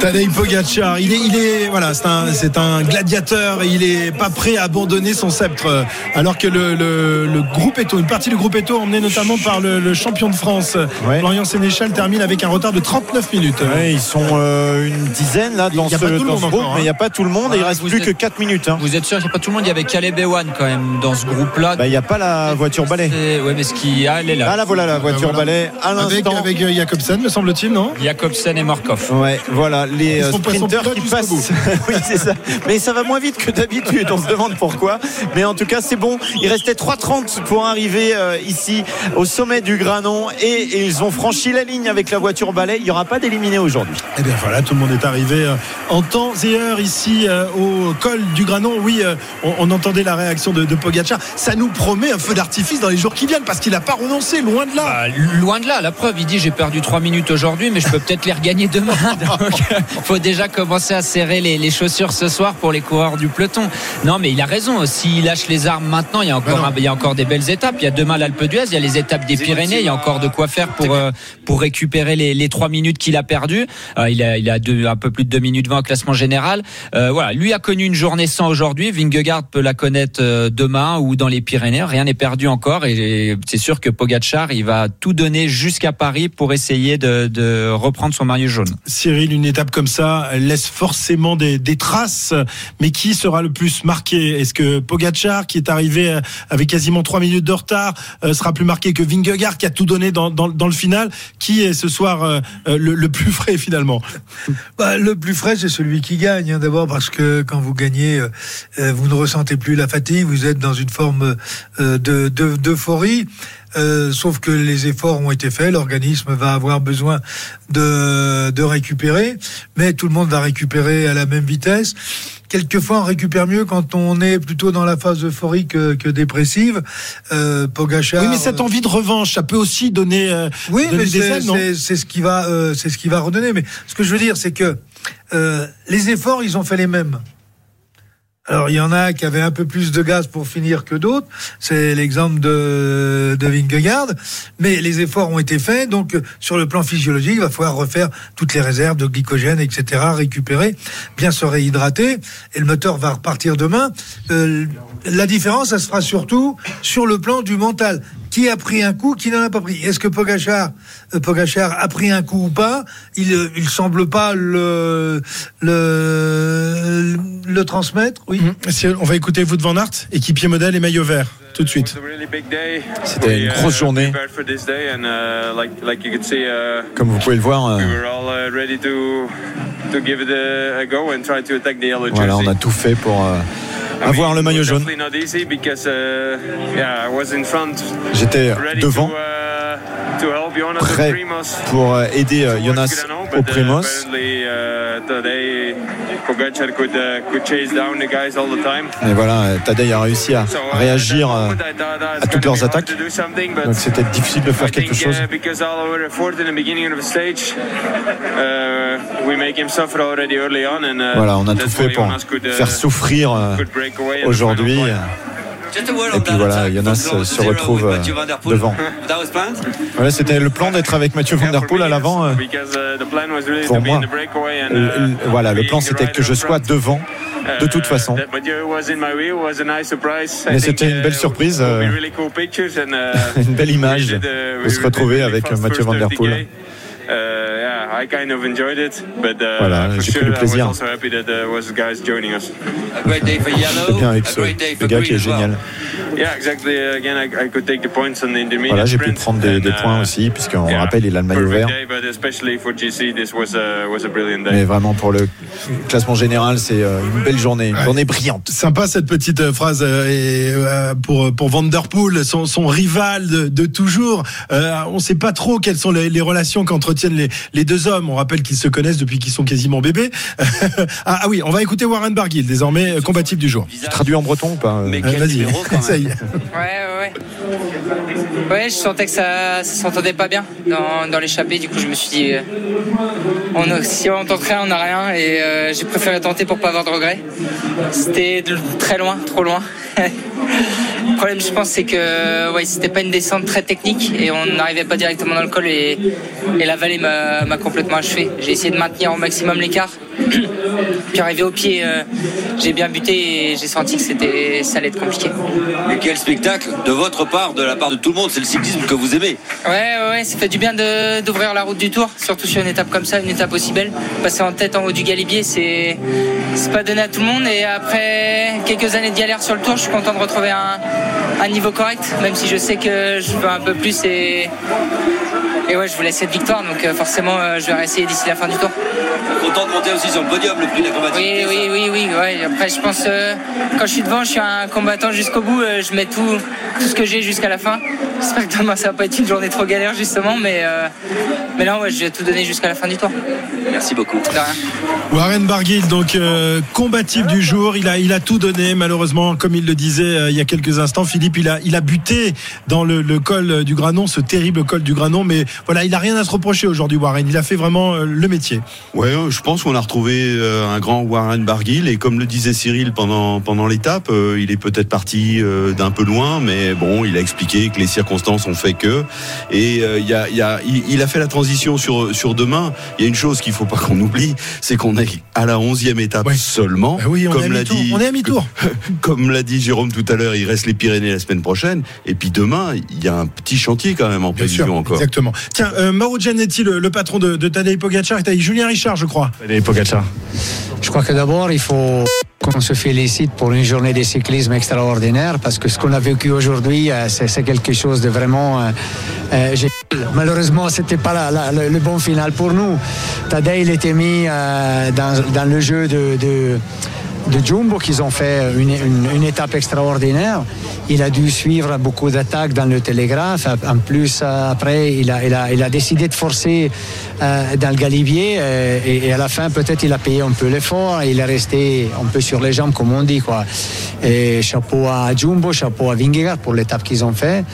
Tadej Pogacar, il est, il est, voilà, c'est un, c'est un gladiateur et il est pas prêt à abandonner son sceptre. Alors que le, le, le groupe Eto, une partie du groupe Eto, emmené notamment par le, le champion de France, Ouais. Florian Sénéchal, termine avec un retard de 39 minutes. Ouais, ils sont euh, une dizaine là dans ce, dans groupe, encore, hein. mais il n'y a pas tout le monde et il reste vous plus êtes- que 4 minutes. hein. Vous êtes sûr qu'il n'y a pas tout le monde Il y avait Caleb Ewan quand même dans ce groupe-là. Bah, Il n'y a pas la voiture balai. Oui, mais ce qui. Ah, elle est là. Ah là voilà la voiture voilà. balai à Avec, l'instant. avec euh, Jacobsen, me semble-t-il, non? Jacobsen et Morkov. Ouais, voilà les euh, pilotes qui passent. oui, c'est ça. Mais ça va moins vite que d'habitude. On se demande pourquoi. Mais en tout cas, c'est bon. Il restait 3,30 pour arriver euh, ici au sommet du Granon et, et ils ont franchi la ligne avec la voiture balai. Il n'y aura pas d'éliminé aujourd'hui. Eh bien voilà, tout le monde est arrivé euh, en temps et heure ici euh, au col du Granon. Oui, euh, on, on entendait la réaction de, de Pogacar. Ça nous promet un feu d'artifice dans les jours qui viennent parce qu'il n'a pas renoncé, loin de là. Bah, loin de là, la preuve, il dit j'ai perdu 3 minutes aujourd'hui, mais je peux peut-être les regagner demain. Donc, il faut déjà commencer à serrer les, les chaussures ce soir pour les coureurs du peloton. Non, mais il a raison. S'il lâche les armes maintenant, il y a encore, Ben un- il y a encore des belles étapes. Il y a demain l'Alpe d'Huez, il y a les étapes des Pyrénées. Il y a encore de quoi faire pour euh, pour récupérer les, les 3 minutes qu'il a perdues. Euh, il a il a deux, un peu plus de 2 minutes 20 au classement général. Euh, voilà, lui a connu une journée sans aujourd'hui. Vingegaard peut la connaître euh, demain ou dans les Pyrénées. Rien n'est perdu encore et c'est sûr que Pogacar, il va tout donner jusqu'à Paris pour essayer de, de reprendre son maillot jaune. Cyril, une étape comme ça laisse forcément des, des traces, mais qui sera le plus marqué? Est-ce que Pogacar, qui est arrivé euh, avec quasiment trois minutes de retard, euh, sera plus marqué que Vingegaard, qui a tout donné dans, dans, dans le final? Qui est ce soir euh, le, le plus frais finalement? Bah, le plus frais, c'est celui qui gagne. hein, D'abord parce que quand vous gagnez, vous ne ressentez plus la fatigue, vous êtes dans une forme euh, de de- d'euphorie. Euh, sauf que les efforts ont été faits, l'organisme va avoir besoin de, de récupérer, mais tout le monde va récupérer à la même vitesse. Quelquefois, on récupère mieux quand on est plutôt dans la phase euphorique que, que dépressive. Euh, Pogacar. Oui, mais cette envie de revanche, ça peut aussi donner, euh, Oui, donner mais c'est- c'est ce qui va, euh, c'est ce qui va redonner. Mais ce que je veux dire, c'est que euh, les efforts, ils ont fait les mêmes. Alors il y en a qui avaient un peu plus de gaz pour finir que d'autres. C'est l'exemple de, de Vingegaard. Mais les efforts ont été faits. Donc sur le plan physiologique, il va falloir refaire toutes les réserves de glycogène, etc. Récupérer, bien se réhydrater. Et le moteur va repartir demain. Euh, la différence, ça se fera surtout sur le plan du mental. Qui a pris un coup, qui n'en a pas pris? Est-ce que Pogachar, Pogachar a pris un coup ou pas Il euh, il semble pas le le le transmettre. Oui. Mhm. On va écouter Wout van Aert, équipier modèle et maillot vert, tout de suite. C'était une grosse journée. Comme vous pouvez le voir, euh, voilà, on a tout fait pour euh, avoir le maillot jaune. J'étais devant, prêt pour euh, aider Jonas au Primos. Et voilà, euh, Tadej a réussi à réagir euh, à toutes leurs attaques. Donc c'était difficile de faire quelque chose. Voilà, on a tout fait pour faire souffrir euh, aujourd'hui. Et puis voilà, Jonas euh, se retrouve euh, devant. Voilà, c'était le plan d'être avec Mathieu Van Der Poel à l'avant. euh, Pour moi, Le- le- voilà, le plan c'était que je sois devant de toute façon. Mais c'était une belle surprise, euh, une belle image de se retrouver avec Mathieu Van Der Poel. Voilà, j'ai pris du plaisir. C'est bien avec ce, ce gars qui est génial. Voilà, j'ai pu prendre des, des points aussi, puisqu'on rappelle, il a le maillot vert. Mais vraiment, pour le classement général, c'est euh, une belle journée, une journée brillante. Sympa cette petite euh, phrase euh, et, pour pour Van der Poel, son, son rival de, de toujours. Euh, on ne sait pas trop quelles sont les, les relations qu'entretiennent les, les deux hommes. On rappelle qu'ils se connaissent depuis qu'ils sont quasiment bébés. ah, ah oui, on va écouter Warren Barguil, désormais euh, combatif du jour. Tu traduis en breton ou pas euh Euh, Vas-y, essaye. Ouais, ouais, ouais. Ouais, je sentais que ça, ça s'entendait pas bien dans, dans l'échappée. Du coup, je me suis dit, euh, on a- si on tente rien, on n'a rien. Et euh, j'ai préféré tenter pour pas avoir de regrets. C'était de- très loin, trop loin. Le problème, je pense, c'est que ouais, c'était pas une descente très technique et on n'arrivait pas directement dans le col et, et la vallée m'a m'a complètement achevé. J'ai essayé de maintenir au maximum l'écart. Puis arrivé au pied, euh, j'ai bien buté et j'ai senti que c'était, ça allait être compliqué. Mais quel spectacle de votre part, de la part de tout le monde, c'est le cyclisme que vous aimez. Ouais, ouais, ouais, ça fait du bien de- d'ouvrir la route du tour, surtout sur une étape comme ça, une étape aussi belle. Passer en tête en haut du galibier, c'est c'est pas donné à tout le monde. Et après quelques années de galère sur le tour, je suis content de retrouver un, un niveau correct, même si je sais que je veux un peu plus. Et, et ouais, je voulais cette victoire, donc euh, forcément, euh, je vais réessayer d'ici la fin du tour. Content de monter aussi sur le podium, le prix de la Oui, oui, oui, oui. Ouais. Après, je pense euh, quand je suis devant, je suis un combattant jusqu'au bout. euh, je mets tout, tout ce que j'ai jusqu'à la fin. J'espère que demain ça va pas être une journée trop galère justement, mais euh, mais là, ouais, je vais tout donner jusqu'à la fin du tour. Merci beaucoup. De rien. Warren Barguil, donc euh, combatif du jour, il a, il a tout donné. Malheureusement, comme il le disait euh, il y a quelques instants, Philippe, il a, il a buté dans le, le col du Granon, ce terrible col du Granon. Mais voilà, il a rien à se reprocher aujourd'hui, Warren. Il a fait vraiment euh, le métier. Ouais, euh, je pense qu'on a retrouvé euh, un grand Warren Barguil et comme le disait Cyril pendant pendant l'étape, euh, il est peut-être parti d'un peu loin, mais bon, il a expliqué que les circonstances ont fait que. Et il, y a, y a, il, a fait la transition sur, sur demain. Il y a une chose qu'il faut pas qu'on oublie, c'est qu'on est à la onzième étape seulement. Bah oui, on comme l'a dit, on est à mi-tour. Comme l'a dit Jérôme tout à l'heure, il reste les Pyrénées la semaine prochaine. Et puis demain, il y a un petit chantier quand même en prévision encore. Exactement. Tiens, euh, Mauro Giannetti, le, patron de, de Tadej Pogacar, est avec Julien Richard, je crois. Tadej Pogacar. Je crois que d'abord, il faut qu'on se félicite pour une journée de cyclisme extraordinaire parce que ce qu'on a vécu aujourd'hui, euh, c'est quelque chose de vraiment. Euh, euh Malheureusement, c'était pas le bon final pour nous. Tadej, il était mis euh, dans, le jeu de de Jumbo qu'ils ont fait une, étape extraordinaire. Il a dû suivre beaucoup d'attaques dans le télégraphe. En plus, après, il a, il a, décidé de forcer euh, dans le galibier euh, et, à la fin, peut-être, il a payé un peu l'effort. Il est resté un peu sur les jambes, comme on dit. Quoi. Et chapeau à Jumbo, chapeau à Vingegaard pour l'étape qu'ils ont fait.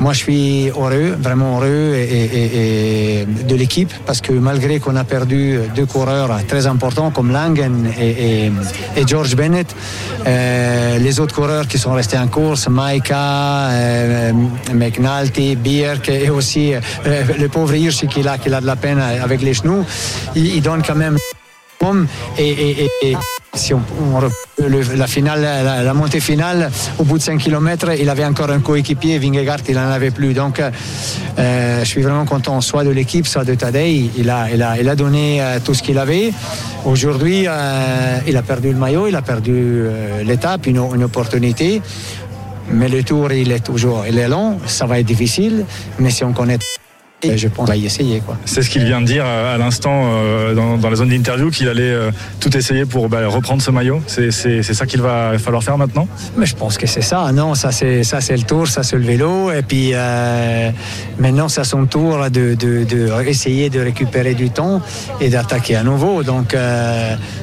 Moi, je suis heureux, vraiment heureux et, de l'équipe parce que malgré qu'on a perdu deux coureurs très importants comme Langen et, George Bennett, euh, les autres coureurs qui sont restés en course, Maika, euh, McNulty, Birk et aussi euh, le pauvre Hirschi qui a, qui a de la peine avec les genoux, ils, ils donnent quand même et, si on, la finale, la, montée finale, au bout de 5 km, il avait encore un coéquipier, Vingegaard, il n'en avait plus. Donc, euh, je suis vraiment content, soit de l'équipe, soit de Tadej. Il a, il a, il a donné euh, tout ce qu'il avait. Aujourd'hui, euh, il a perdu le maillot, il a perdu l'étape, une, une opportunité. Mais le tour, il est toujours il est long, ça va être difficile. Mais si on connaît je pense va y essayer. C'est ce qu'il vient de dire euh, à l'instant euh, dans, la zone d'interview qu'il allait euh, tout essayer pour bah, reprendre ce maillot. C'est ça qu'il va falloir faire maintenant? Mais je pense que c'est ça. Non, ça c'est ça c'est le tour, ça c'est le vélo. Et puis maintenant c'est à son tour de, de, essayer de récupérer du temps et d'attaquer à nouveau. Donc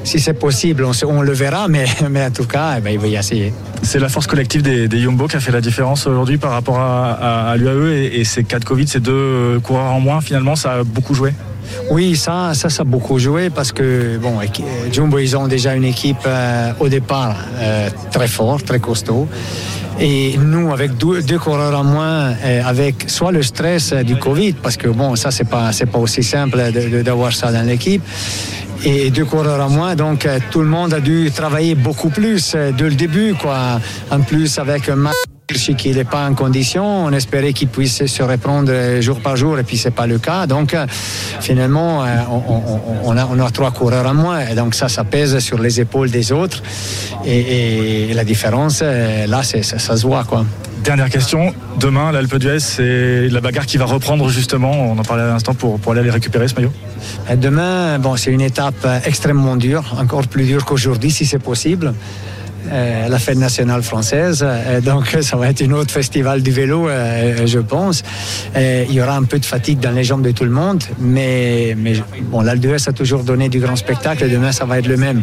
si c'est possible, on, le verra. Mais, mais en tout cas, eh ben, il va y essayer. C'est la force collective des, des Yumbo qui a fait la différence aujourd'hui par rapport à, l'UAE et, et, ces cas de Covid, ces deux coureurs en moins, finalement, ça a beaucoup joué oui, ça, ça, ça a beaucoup joué parce que bon, Jumbo, ils ont déjà une équipe euh, au départ euh, très forte, très costaud. Et nous, avec deux, coureurs en moins, euh, avec soit le stress du Covid, parce que bon, ça, c'est pas, c'est pas aussi simple d'avoir ça dans l'équipe et deux coureurs en moins. Donc tout le monde a dû travailler beaucoup plus dès le début. Quoi. En plus, avec qu'il n'est pas en condition. On espérait qu'il puisse se reprendre jour par jour et puis c'est pas le cas. Donc euh, finalement, euh, on, a, trois coureurs à moins et donc ça, ça pèse sur les épaules des autres. Et, la différence, euh, là, ça, ça se voit quoi. Dernière question. Demain, l'Alpe d'Huez, c'est la bagarre qui va reprendre justement. On en parlait à l'instant pour, pour aller récupérer ce maillot. Demain, bon, c'est une étape extrêmement dure, encore plus dure qu'aujourd'hui si c'est possible. Euh, la fête nationale française. Euh, donc ça va être une autre festival du vélo, euh, je pense. il y aura un peu de fatigue dans les jambes de tout le monde, mais, mais bon, l'Alduès a toujours donné du grand spectacle. Demain, ça va être le même.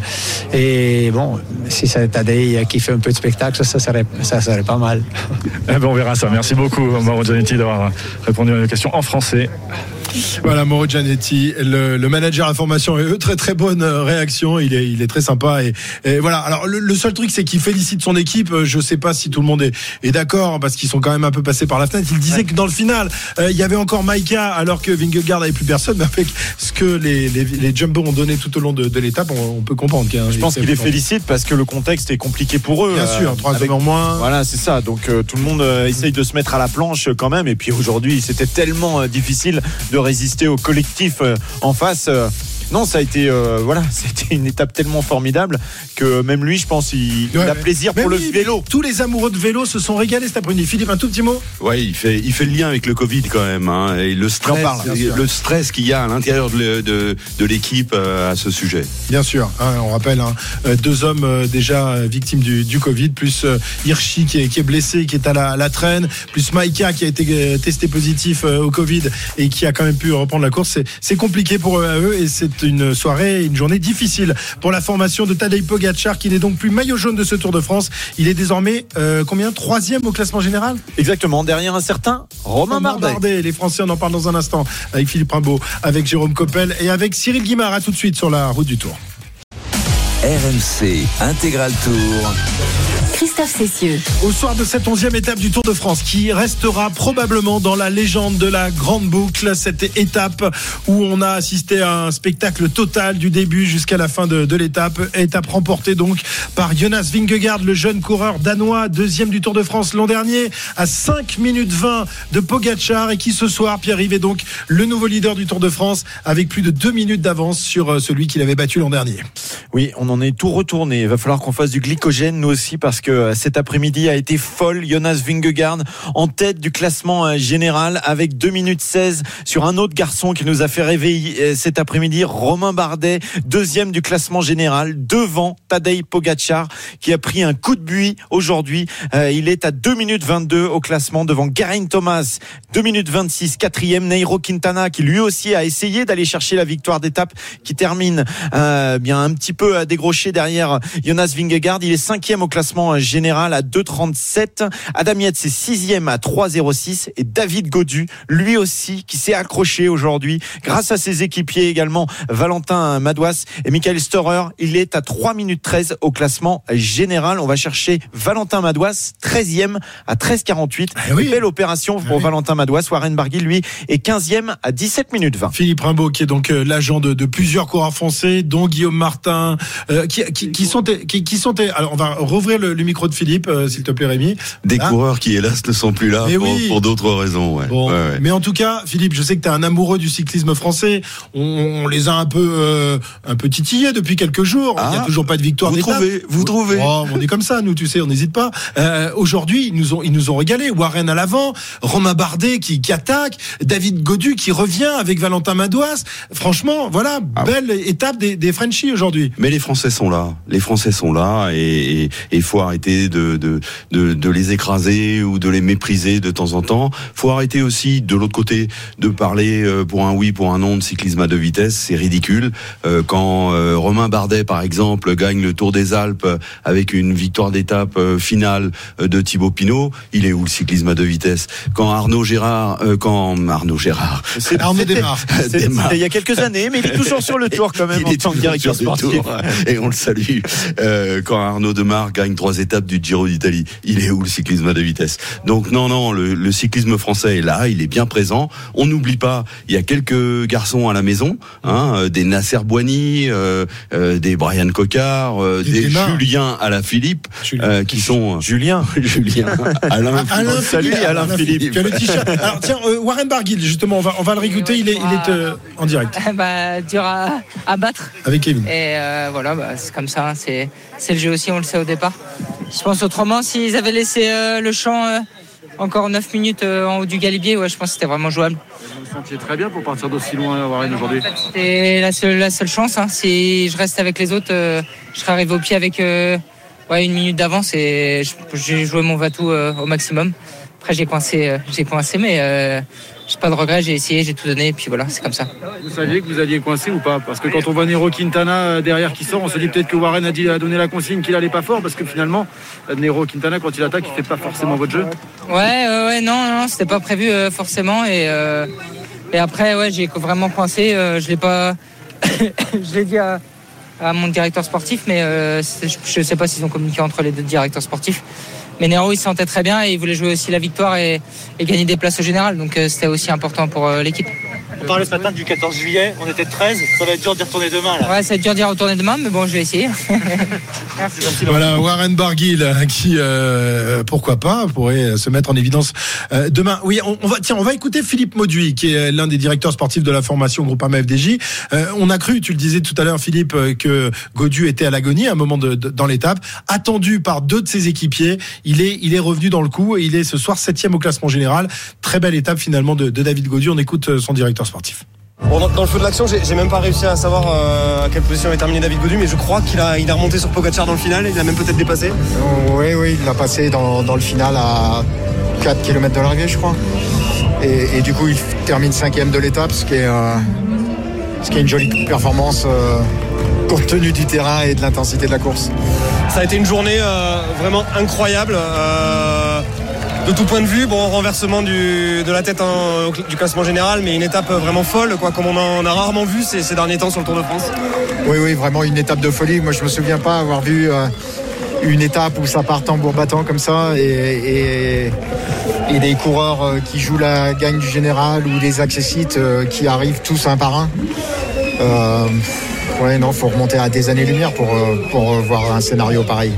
Et bon, si c'est Tadei qui fait un peu de spectacle, ça serait, ça serait pas mal. Eh ben, on verra ça. Merci beaucoup, Mauro Gianetti, d'avoir répondu à nos questions en français. Voilà, Mauro Gianetti, le, le, manager information. Et eux, très très bonne euh, réaction. Il est, il est très sympa. Et, et voilà. Alors, le, seul truc, c'est qu'il félicite son équipe. Euh, je sais pas si tout le monde est, est d'accord parce qu'ils sont quand même un peu passés par la fenêtre. Il disait que dans le final, euh, il y avait encore Maika alors que Vingegaard n'avait plus personne. Mais avec ce que les, les, les Jumbo ont donné tout au long de, de l'étape, on, peut comprendre. je pense qu'il les félicite parce que le contexte est compliqué pour eux. Bien sûr, trois avec... en moins. Voilà, c'est ça. Donc tout le monde essaye de se mettre à la planche quand même. Et puis aujourd'hui, c'était tellement difficile de résister au collectif euh, en face. Euh, non, ça a été euh, voilà, c'était une étape tellement formidable que même lui, je pense, il, a plaisir pour le vélo. Tous les amoureux de vélo se sont régalés cet après-midi. Philippe, un tout petit mot? Oui, il fait, il fait le lien avec le Covid quand même, hein, et le stress, le stress qu'il y a à l'intérieur de, de, l'équipe à ce sujet. Bien sûr, hein, on rappelle hein, deux hommes déjà victimes du, du Covid, plus Hirschi qui est, qui est, blessé, qui est à la, la, traîne, plus Maïka qui a été testé positif au Covid et qui a quand même pu reprendre la course. C'est compliqué pour eux et c'est une soirée, une journée difficile pour la formation de Tadej Pogacar qui n'est donc plus maillot jaune de ce Tour de France. Il est désormais euh, combien? Troisième au classement général? Exactement, derrière un certain Romain Bardet. Les Français, on en parle dans un instant avec Philippe Rimbaud, avec Jérôme Coppel et avec Cyril Guimard. À tout de suite sur la route du Tour. RMC Intégral Tour. Christophe Cessieux. Au soir de cette onzième étape du Tour de France, qui restera probablement dans la légende de la grande boucle, cette étape où on a assisté à un spectacle total du début jusqu'à la fin de, de l'étape. Étape remportée donc par Jonas Vingegaard, le jeune coureur danois, deuxième du Tour de France l'an dernier, à 5 minutes 20 de Pogachar et qui ce soir, Pierre-Yves est donc le nouveau leader du Tour de France avec plus de 2 minutes d'avance sur euh, celui qu'il avait battu l'an dernier. Oui, on en est tout retourné. Il va falloir qu'on fasse du glycogène nous aussi parce que euh, cet après-midi a été folle. Jonas Vingegaard en tête du classement euh, général avec 2 minutes 16 sur un autre garçon qui nous a fait réveiller cet après-midi, Romain Bardet, deuxième du classement général devant Tadej Pogacar qui a pris un coup de buis aujourd'hui. il est à 2 minutes 22 au classement devant Garin Thomas, 2 minutes 26, quatrième Nairo Quintana qui lui aussi a essayé d'aller chercher la victoire d'étape qui termine euh, bien un petit peu dégroché derrière Jonas Vingegaard. Il est cinquième au classement général à 2,37. Adam Yates est sixième à 3,06 et David Godu, lui aussi, qui s'est accroché aujourd'hui grâce à ses équipiers également, Valentin Madouas et Michael Storer. Il est à 3 minutes 13 au classement général. On va chercher Valentin Madouas, 13e à 13,48. Eh oui. Belle opération pour oui. Valentin Madouas. Warren Barguil, lui, est 15e à 17 minutes 20. Philippe Rimbaud, qui est donc euh, l'agent de, de plusieurs coureurs français, dont Guillaume Martin, euh, qui, qui, qui sont, qui, qui sont. Alors, on va rouvrir le, le micro de Philippe, euh, s'il te plaît, Rémi. Des Ah. coureurs qui, hélas, ne sont plus là Mais pour, oui. pour d'autres raisons. Ouais. Bon, Ouais, ouais. mais en tout cas, Philippe, je sais que tu es un amoureux du cyclisme français. On, on les a un peu, euh, un peu titillés depuis quelques jours. Il n'y a Ah, toujours pas de victoire vous trouvez, vous trouvez. Oh, on est comme ça, nous, tu sais, on n'hésite pas. Euh, Aujourd'hui, ils nous ont, ils nous ont régalé. Warren à l'avant, Romain Bardet qui, qui attaque, David Godu qui revient avec Valentin Madouas. Franchement, voilà, Ah. belle étape des, des Frenchies aujourd'hui. Mais les Français sont là. Les Français sont là et il faut arrêter de, de, de, de les écraser ou de les mépriser de temps en temps. faut arrêter aussi, de l'autre côté, de parler euh, pour un oui, pour un non de cyclisme à deux vitesses. C'est ridicule. Euh, Quand euh, Romain Bardet, par exemple, gagne le Tour des Alpes avec une victoire d'étape finale de Thibaut Pinot, il est où le cyclisme à deux vitesses? Quand Arnaud Gérard, quand Arnaud Gérard, Arnaud Desmar. Démarre. il y a quelques années, mais il est toujours sur le tour quand même Il en est tant que directeur sportif. tour, et on le salue. Quand Arnaud Demar gagne trois étapes du Giro d'Italie, il est où le cyclisme à deux vitesses? Donc non, non, le, le cyclisme français est là, il est bien présent. On n'oublie pas, il y a quelques garçons à la maison, hein, euh, des Nasser Boigny, euh, euh, des Brian Cocard, euh, Des des. Julien à la Philippe, Julien. euh, qui sont Julien. Julien, Alain, Alain Salut, Philippe. Alain Philippe. Tu as le t-shirt. Alors tiens, euh, Warren Barguil, justement, on va, on va le réécouter. Il est, il est euh, en direct bah, dur à, à battre. avec Kevin. Et euh, voilà, bah, c'est comme ça. hein, C'est, c'est le jeu aussi, on le sait au départ. Je pense autrement, s'ils avaient laissé euh, le champ euh, encore 9 minutes euh, en haut du galibier, ouais, je pense que c'était vraiment jouable. Vous vous sentiez très bien pour partir d'aussi loin, Warren, aujourd'hui? C'était la seule, la seule chance. hein. Si je reste avec les autres, je serais arrivé au pied avec ouais, une minute d'avance et j'ai joué mon Vatou au maximum. Après, j'ai coincé, euh, j'ai coincé, mais euh, j'ai pas de regrets. J'ai essayé, j'ai tout donné, et puis voilà, c'est comme ça. Vous saviez que vous alliez coincer ou pas? Parce que quand on voit Nero Quintana euh, derrière qui sort, on se dit peut-être que Warren a, dit, a donné la consigne qu'il allait pas fort, parce que finalement, euh, Nero Quintana, quand il attaque, il fait pas forcément votre jeu. Ouais, ouais, ouais, non, non, c'était pas prévu euh, forcément. Et, et après, ouais, j'ai vraiment coincé. je l'ai pas. je l'ai dit à, à mon directeur sportif, mais je, je sais pas s'ils ont communiqué entre les deux directeurs sportifs. Mais Nero, il se sentait très bien et il voulait jouer aussi la victoire et, et gagner des places au général. Donc euh, c'était aussi important pour euh, l'équipe. On parlait ce matin du 14 juillet, on était 13, ça va être dur d'y retourner demain là. Ouais, ça va être dur d'y retourner demain, mais bon, je vais essayer. Voilà, Warren Barguil, euh, qui, euh, pourquoi pas, pourrait se mettre en évidence euh, demain. Oui, on, on va, tiens, on va écouter Philippe Mauduit, qui est l'un des directeurs sportifs de la formation Groupama FDJ. Euh, on a cru, tu le disais tout à l'heure, Philippe, euh, que Godu était à l'agonie à un moment de, de- dans l'étape, attendu par deux de ses équipiers. Il est, il est revenu dans le coup et il est ce soir septième au classement général. Très belle étape finalement de, de David Godu. On écoute euh, son directeur sportif. Bon, dans, dans le feu de l'action, j'ai même pas réussi à savoir euh, à quelle position est terminé David Godu, mais je crois qu'il a, il a remonté sur Pogacar dans le final, il a même peut-être dépassé. Oui, oui, il l'a passé dans, dans le final à 4 km de l'arrivée, je crois. Et, et du coup, il termine cinquième de l'étape, ce qui est, euh, ce qui est une jolie performance euh, compte tenu du terrain et de l'intensité de la course. Ça a été une journée euh, vraiment incroyable. Euh, de tout point de vue, bon renversement de la tête en- du classement général, mais une étape vraiment folle, quoi, comme on en a rarement vu ces, derniers temps sur le Tour de France. Oui, oui, vraiment une étape de folie. Moi, je me souviens pas avoir vu euh, une étape où ça part tambour battant comme ça et, des coureurs qui jouent la gagne du général ou des accessites qui arrivent tous un par un. Ouais, non, faut remonter à des années-lumière pour, euh, pour euh, voir un scénario pareil.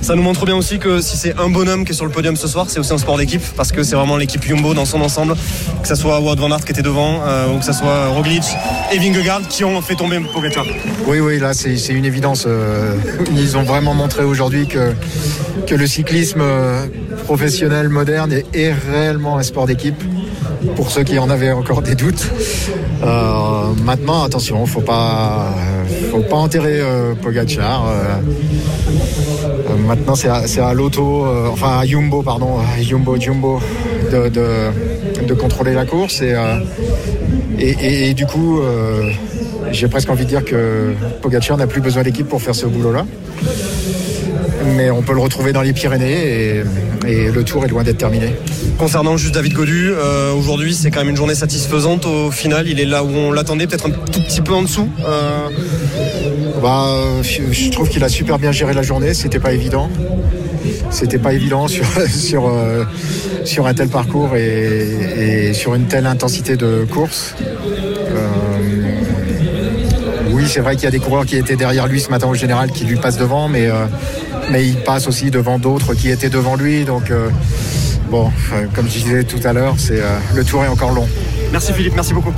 Ça nous montre bien aussi que si c'est un bonhomme qui est sur le podium ce soir, c'est aussi un sport d'équipe parce que c'est vraiment l'équipe Jumbo dans son ensemble, que ce soit Wout van Aert qui était devant euh, ou que ce soit Roglic et Vingegaard qui ont fait tomber Pogacar. Oui, oui, là c'est une évidence. ils ont vraiment montré aujourd'hui que, que le cyclisme professionnel moderne est réellement un sport d'équipe pour ceux qui en avaient encore des doutes. Euh, maintenant, attention, faut pas, faut pas enterrer euh, Pogacar. Euh, maintenant, c'est à, à l'auto, enfin à Jumbo, pardon, Jumbo, Jumbo, de, de, contrôler la course et, et, et, du coup, j'ai presque envie de dire que Pogacar n'a plus besoin d'équipe pour faire ce boulot-là mais on peut le retrouver dans les Pyrénées et, le tour est loin d'être terminé. Concernant juste David Godu, euh, aujourd'hui c'est quand même une journée satisfaisante au final. Il est là où on l'attendait, peut-être un tout petit peu en dessous. Euh. Bah, je trouve qu'il a super bien géré la journée, c'était pas évident. C'était pas évident sur, euh, un tel parcours et, sur une telle intensité de course. oui, c'est vrai qu'il y a des coureurs qui étaient derrière lui ce matin au général qui lui passent devant, mais mais il passe aussi devant d'autres qui étaient devant lui. Donc, bon, comme je disais tout à l'heure, c'est euh, le tour est encore long. Merci Philippe, merci beaucoup.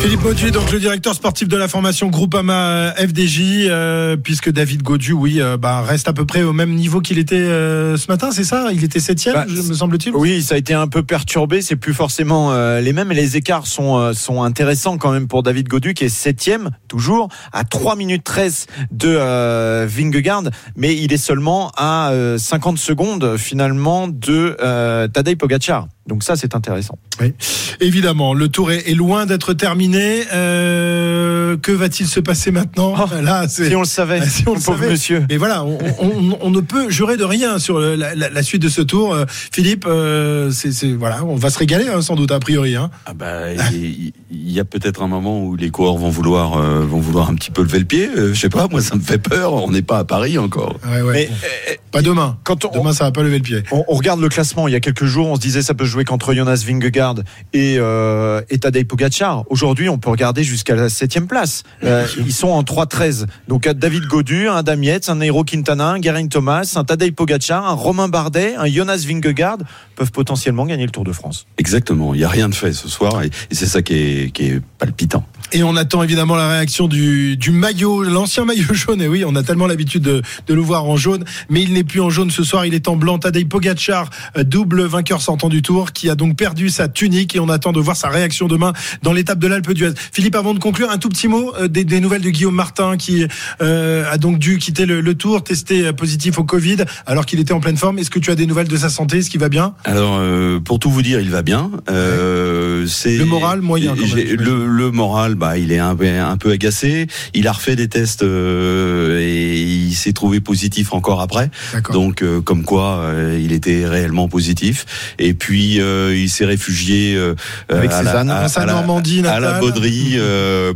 Philippe Gaudu, donc le directeur sportif de la formation Groupama FDJ, euh, puisque David Gaudu, oui, euh, bah, reste à peu près au même niveau qu'il était euh, ce matin, c'est ça? Il était septième, bah, me semble-t-il? Oui, ça a été un peu perturbé. C'est plus forcément les mêmes, et les écarts sont sont intéressants quand même pour David Gaudu, qui est septième toujours à 3 minutes 13 de Vingegaard, mais il est seulement à 50 secondes finalement de Tadej Pogacar. Donc ça, c'est intéressant. Oui, évidemment. Le tour est, loin d'être terminé. Euh, que va-t-il se passer maintenant oh, Là, si on le savait, si on le savait. monsieur. Mais voilà, on, ne peut jurer de rien sur la, suite de ce tour. Euh, Philippe, euh, c'est voilà, on va se régaler hein, sans doute a priori. Hein. Ah bah, il y, a peut-être un moment où les coureurs vont vouloir vont vouloir un petit peu lever le pied. je sais pas, moi ça me fait peur. On n'est pas à Paris encore. Ouais, ouais. Mais, pas demain. Quand on, demain, ça va pas lever le pied. On, regarde le classement. Il y a quelques jours, on se disait ça peut jouer qu'entre Jonas Vingegaard et, euh, et Tadej Pogacar. Aujourd'hui, on peut regarder jusqu'à la septième place. Euh, ils sont en 3-13. Donc, David Godu, un Damietz, un Nairo Quintana, un Geraint Thomas, un Tadej Pogacar, un Romain Bardet, un Jonas Vingegaard peuvent potentiellement gagner le Tour de France. Exactement. Il n'y a rien de fait ce soir et, c'est ça qui est, qui est palpitant. Et on attend évidemment la réaction du, du maillot, l'ancien maillot jaune. Et oui, on a tellement l'habitude de, de, le voir en jaune, mais il n'est plus en jaune ce soir. Il est en blanc. Tadej Pogacar, euh, double vainqueur sortant du Tour, qui a donc perdu sa tunique. Et on attend de voir sa réaction demain dans l'étape de l'Alpe d'Huez. Philippe, avant de conclure, un tout petit mot euh, des, des nouvelles de Guillaume Martin, qui euh, a donc dû quitter le, le, Tour, testé positif au Covid, alors qu'il était en pleine forme. Est-ce que tu as des nouvelles de sa santé? Est-ce qu'il va bien? Alors, pour tout vous dire, il va bien. c'est le moral moyen. Quand même, le, le moral, bah, il est un peu un peu agacé. Il a refait des tests euh, et il s'est trouvé positif encore après. Donc euh, comme quoi euh, il était réellement positif. Et puis il s'est réfugié Avec à, la, à, à, Normandie, à la Bauderie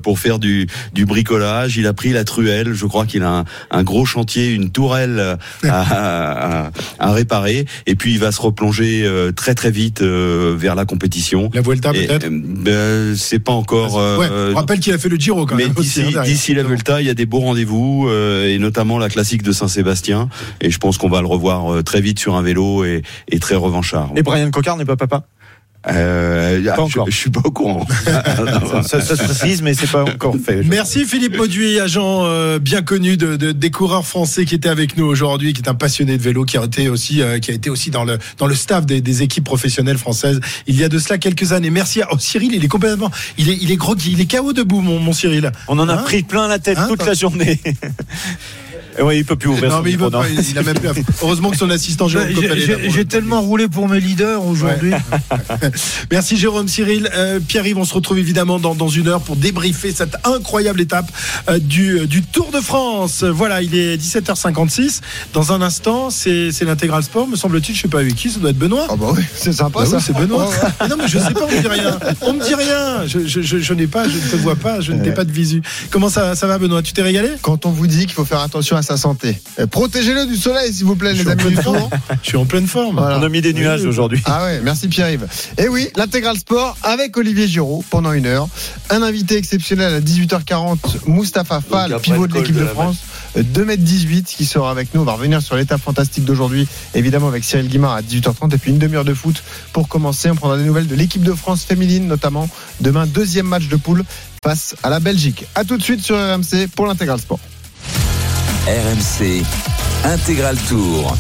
pour faire du, du bricolage. Il a pris la truelle. Je crois qu'il a un, un, gros chantier, une tourelle à, à, réparer. Et puis il va se replonger très très vite vers la compétition. La Vuelta peut-être. Ben, c'est pas encore. Ouais, on rappelle qu'il a fait le Giro quand même. Hein, d'ici la Vuelta, il y a des beaux rendez-vous euh, et notamment la classique de Saint-Sébastien. Et je pense qu'on va le revoir euh, très vite sur un vélo et, et très revanchard. Et Brian Cocard n'est pas papa? Euh, ah, je, je, suis pas au courant. ça, se précise, mais c'est pas encore fait. Merci Philippe Mauduit, agent euh, bien connu de, de, des coureurs français qui était avec nous aujourd'hui, qui est un passionné de vélo, qui a été aussi, euh, qui a été aussi dans le dans le staff des, des, équipes professionnelles françaises. Il y a de cela quelques années. Merci. À, oh, Cyril, il est complètement, il est il est gros, il est KO debout, mon, mon Cyril. On en a hein pris plein la tête hein toute la journée. Oui, il peut plus ouvrir. Non, mais il, veut pas, il, a même plus. Heureusement que son assistant Jérôme J'ai tellement roulé pour mes leaders aujourd'hui. Merci Jérôme Cyril. Euh, Pierre-Yves, on se retrouve évidemment dans, dans, une heure pour débriefer cette incroyable étape euh, du, euh, du Tour de France. Voilà, il est 17h56. Dans un instant, c'est l'intégral sport, me semble-t-il. Je sais pas avec qui, ça doit être Benoît. Ah bah oui, c'est sympa bah ça. c'est Benoît. non, mais je sais pas, on me dit rien. On me dit rien. Je, je, je, n'ai pas, je ne te vois pas, je ne t'ai pas de visu. Comment ça, ça va, Benoît? Tu t'es régalé? Quand on vous dit qu'il faut faire attention à à sa santé. Euh, Protégez-le du soleil, s'il vous plaît, les amis du tour. Je suis en pleine forme. Voilà. On a mis des nuages aujourd'hui. Ah ouais, merci Pierre-Yves. Et oui, l'intégral sport avec Olivier Giraud pendant une heure. Un invité exceptionnel à 18h40, Mustapha Fall, pivot de l'équipe de de France. 2m18 qui sera avec nous. On va revenir sur l'étape fantastique d'aujourd'hui, évidemment avec Cyril Guimard à 18h30 et puis une demi-heure de foot pour commencer. On prendra des nouvelles de l'équipe de France féminine notamment. Demain, deuxième match de poule face à la Belgique. A tout de suite sur RMC pour l'intégral sport. RMC Intégral Tour.